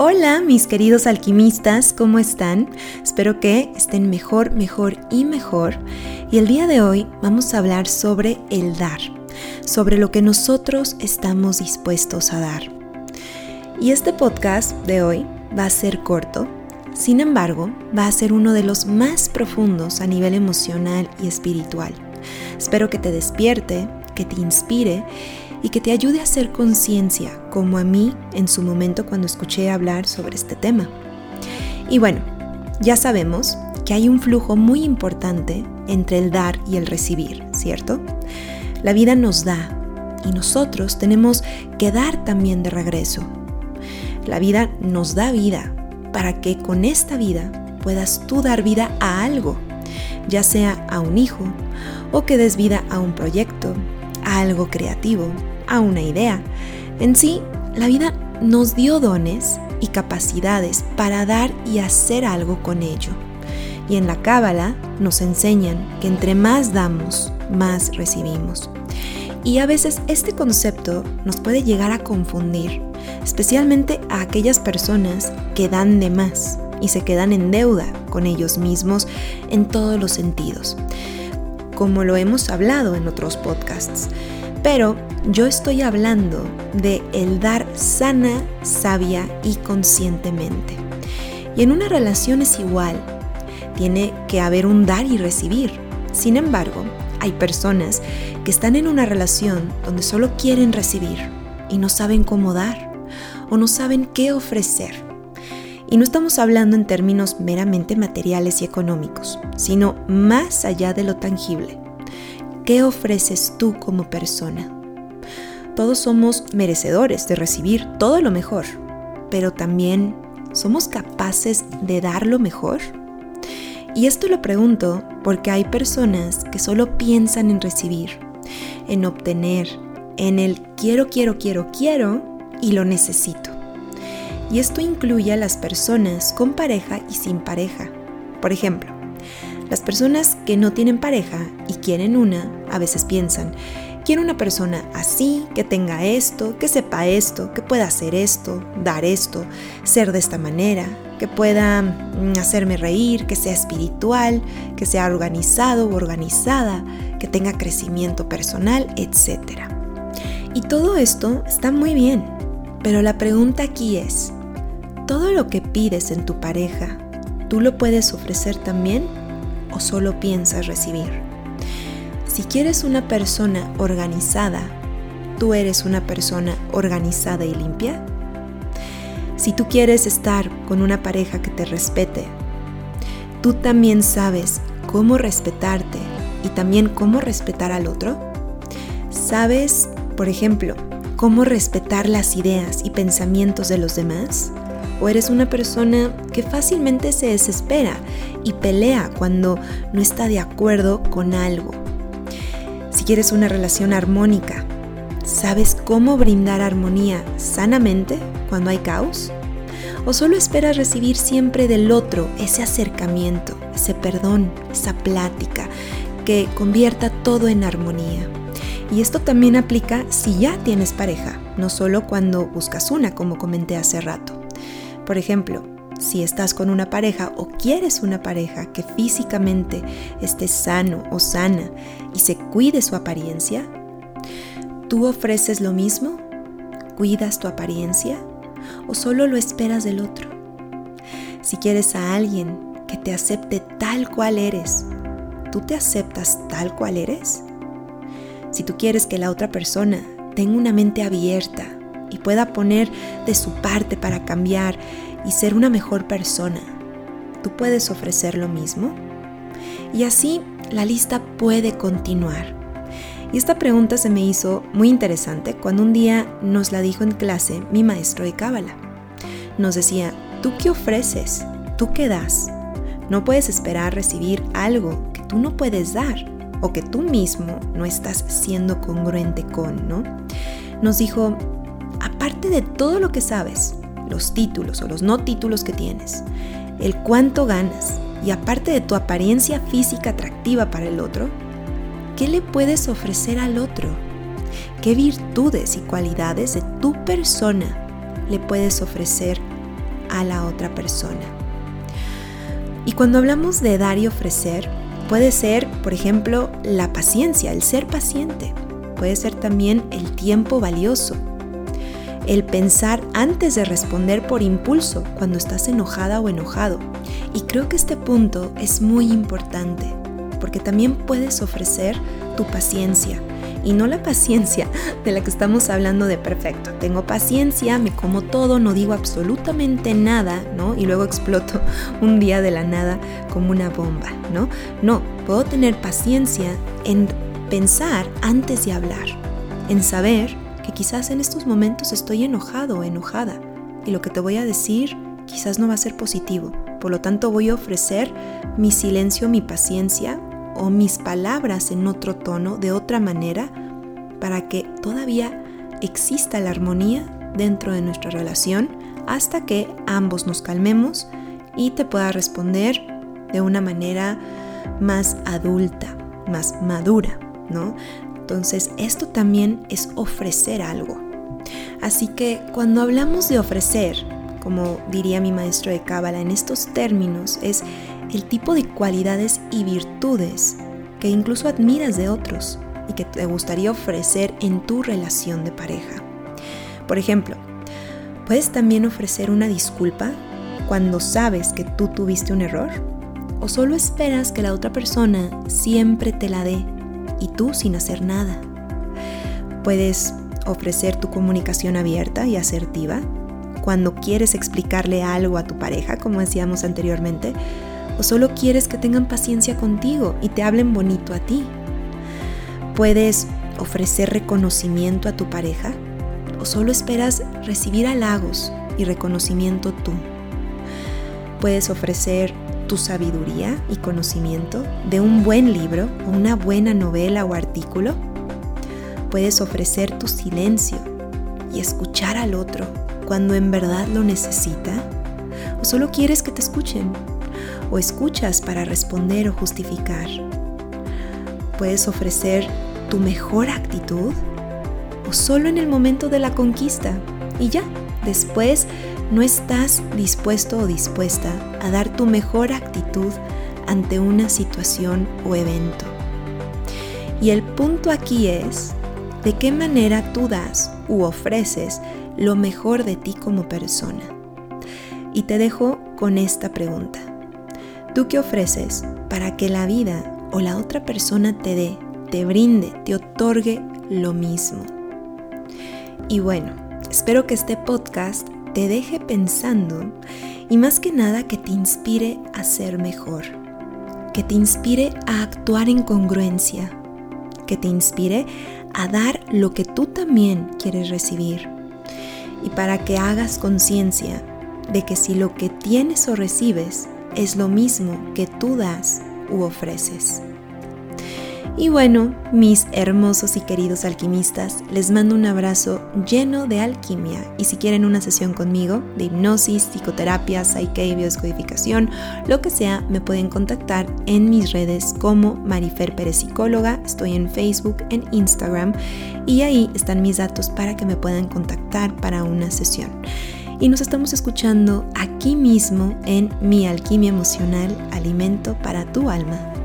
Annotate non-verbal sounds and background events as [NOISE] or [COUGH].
Hola mis queridos alquimistas, ¿cómo están? Espero que estén mejor, mejor y mejor. Y el día de hoy vamos a hablar sobre el dar, sobre lo que nosotros estamos dispuestos a dar. Y este podcast de hoy va a ser corto, sin embargo, va a ser uno de los más profundos a nivel emocional y espiritual. Espero que te despierte, que te inspire y que te ayude a hacer conciencia, como a mí en su momento cuando escuché hablar sobre este tema. Y bueno, ya sabemos que hay un flujo muy importante entre el dar y el recibir, ¿cierto? La vida nos da y nosotros tenemos que dar también de regreso. La vida nos da vida para que con esta vida puedas tú dar vida a algo, ya sea a un hijo o que des vida a un proyecto, algo creativo, a una idea. En sí, la vida nos dio dones y capacidades para dar y hacer algo con ello. Y en la Cábala nos enseñan que entre más damos, más recibimos. Y a veces este concepto nos puede llegar a confundir, especialmente a aquellas personas que dan de más y se quedan en deuda con ellos mismos en todos los sentidos, como lo hemos hablado en otros podcasts. Pero yo estoy hablando de el dar sana, sabia y conscientemente. Y en una relación es igual. Tiene que haber un dar y recibir. Sin embargo, hay personas que están en una relación donde solo quieren recibir y no saben cómo dar o no saben qué ofrecer. Y no estamos hablando en términos meramente materiales y económicos, sino más allá de lo tangible. ¿Qué ofreces tú como persona? Todos somos merecedores de recibir todo lo mejor, pero también ¿somos capaces de dar lo mejor? Y esto lo pregunto porque hay personas que solo piensan en recibir, en obtener, en el quiero, quiero, quiero, quiero y lo necesito. Y esto incluye a las personas con pareja y sin pareja. Por ejemplo, las personas que no tienen pareja y quieren una, a veces piensan, quiero una persona así, que tenga esto, que sepa esto, que pueda hacer esto, dar esto, ser de esta manera, que pueda mm, hacerme reír, que sea espiritual, que sea organizado o organizada, que tenga crecimiento personal, etc. Y todo esto está muy bien, pero la pregunta aquí es, ¿todo lo que pides en tu pareja, tú lo puedes ofrecer también? o solo piensas recibir. Si quieres una persona organizada, ¿tú eres una persona organizada y limpia? Si tú quieres estar con una pareja que te respete, ¿tú también sabes cómo respetarte y también cómo respetar al otro? ¿Sabes, por ejemplo, cómo respetar las ideas y pensamientos de los demás? O eres una persona que fácilmente se desespera y pelea cuando no está de acuerdo con algo. Si quieres una relación armónica, ¿sabes cómo brindar armonía sanamente cuando hay caos? ¿O solo esperas recibir siempre del otro ese acercamiento, ese perdón, esa plática que convierta todo en armonía? Y esto también aplica si ya tienes pareja, no solo cuando buscas una, como comenté hace rato. Por ejemplo, si estás con una pareja o quieres una pareja que físicamente esté sano o sana y se cuide su apariencia, ¿tú ofreces lo mismo? ¿Cuidas tu apariencia? ¿O solo lo esperas del otro? Si quieres a alguien que te acepte tal cual eres, ¿tú te aceptas tal cual eres? Si tú quieres que la otra persona tenga una mente abierta, y pueda poner de su parte para cambiar y ser una mejor persona, ¿tú puedes ofrecer lo mismo? Y así la lista puede continuar. Y esta pregunta se me hizo muy interesante cuando un día nos la dijo en clase mi maestro de Cábala. Nos decía, ¿tú qué ofreces? ¿Tú qué das? No puedes esperar recibir algo que tú no puedes dar o que tú mismo no estás siendo congruente con, ¿no? Nos dijo, aparte de todo lo que sabes, los títulos o los no títulos que tienes, el cuánto ganas y aparte de tu apariencia física atractiva para el otro, ¿qué le puedes ofrecer al otro? ¿Qué virtudes y cualidades de tu persona le puedes ofrecer a la otra persona. Y cuando hablamos de dar y ofrecer, puede ser, por ejemplo, la paciencia, el ser paciente. Puede ser también el tiempo valioso, el pensar antes de responder por impulso cuando estás enojada o enojado. Y creo que este punto es muy importante, porque también puedes ofrecer tu paciencia. Y no la paciencia [LAUGHS] de la que estamos hablando de perfecto. Tengo paciencia, me como todo, no digo absolutamente nada, ¿no? Y luego exploto [LAUGHS] un día de la nada como una bomba, ¿no? No, puedo tener paciencia en pensar antes de hablar, en saber que quizás en estos momentos estoy enojado o enojada y lo que te voy a decir quizás no va a ser positivo. Por lo tanto voy a ofrecer mi silencio, mi paciencia o mis palabras en otro tono, de otra manera, para que todavía exista la armonía dentro de nuestra relación hasta que ambos nos calmemos y te pueda responder de una manera más adulta, más madura, ¿no? Entonces, esto también es ofrecer algo. Así que cuando hablamos de ofrecer, como diría mi maestro de Cábala en estos términos, es el tipo de cualidades y virtudes que incluso admiras de otros y que te gustaría ofrecer en tu relación de pareja. Por ejemplo, puedes también ofrecer una disculpa cuando sabes que tú tuviste un error o solo esperas que la otra persona siempre te la dé y tú sin hacer nada. Puedes ofrecer tu comunicación abierta y asertiva cuando quieres explicarle algo a tu pareja, como decíamos anteriormente, o solo quieres que tengan paciencia contigo y te hablen bonito a ti. Puedes ofrecer reconocimiento a tu pareja o solo esperas recibir halagos y reconocimiento tú. Puedes ofrecer tu sabiduría y conocimiento de un buen libro o una buena novela o artículo. Puedes ofrecer tu silencio y escuchar al otro cuando en verdad lo necesita. O solo quieres que te escuchen. O escuchas para responder o justificar. Puedes ofrecer tu mejor actitud o solo en el momento de la conquista y ya, después no estás dispuesto o dispuesta a dar tu mejor actitud ante una situación o evento. Y el punto aquí es de qué manera tú das u ofreces lo mejor de ti como persona. Y te dejo con esta pregunta. ¿Tú qué ofreces para que la vida o la otra persona te dé, te brinde, te otorgue lo mismo? Y bueno, espero que este podcast te deje pensando y más que nada que te inspire a ser mejor, que te inspire a actuar en congruencia, que te inspire a dar lo que tú también quieres recibir y para que hagas conciencia de que si lo que tienes o recibes es lo mismo que tú das u ofreces. Y bueno, mis hermosos y queridos alquimistas, les mando un abrazo lleno de alquimia. Y si quieren una sesión conmigo de hipnosis, psicoterapia, psyche, biodescodificación, lo que sea, me pueden contactar en mis redes como Marifer Pérez estoy en Facebook, en Instagram. Y ahí están mis datos para que me puedan contactar para una sesión. Y nos estamos escuchando aquí mismo en Mi Alquimia Emocional, Alimento para tu Alma.